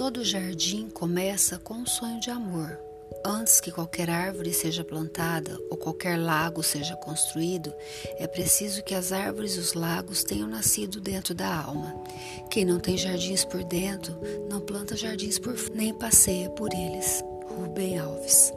Todo jardim começa com um sonho de amor. Antes que qualquer árvore seja plantada ou qualquer lago seja construído, é preciso que as árvores e os lagos tenham nascido dentro da alma. Quem não tem jardins por dentro, não planta jardins por nem passeia por eles. Rubem Alves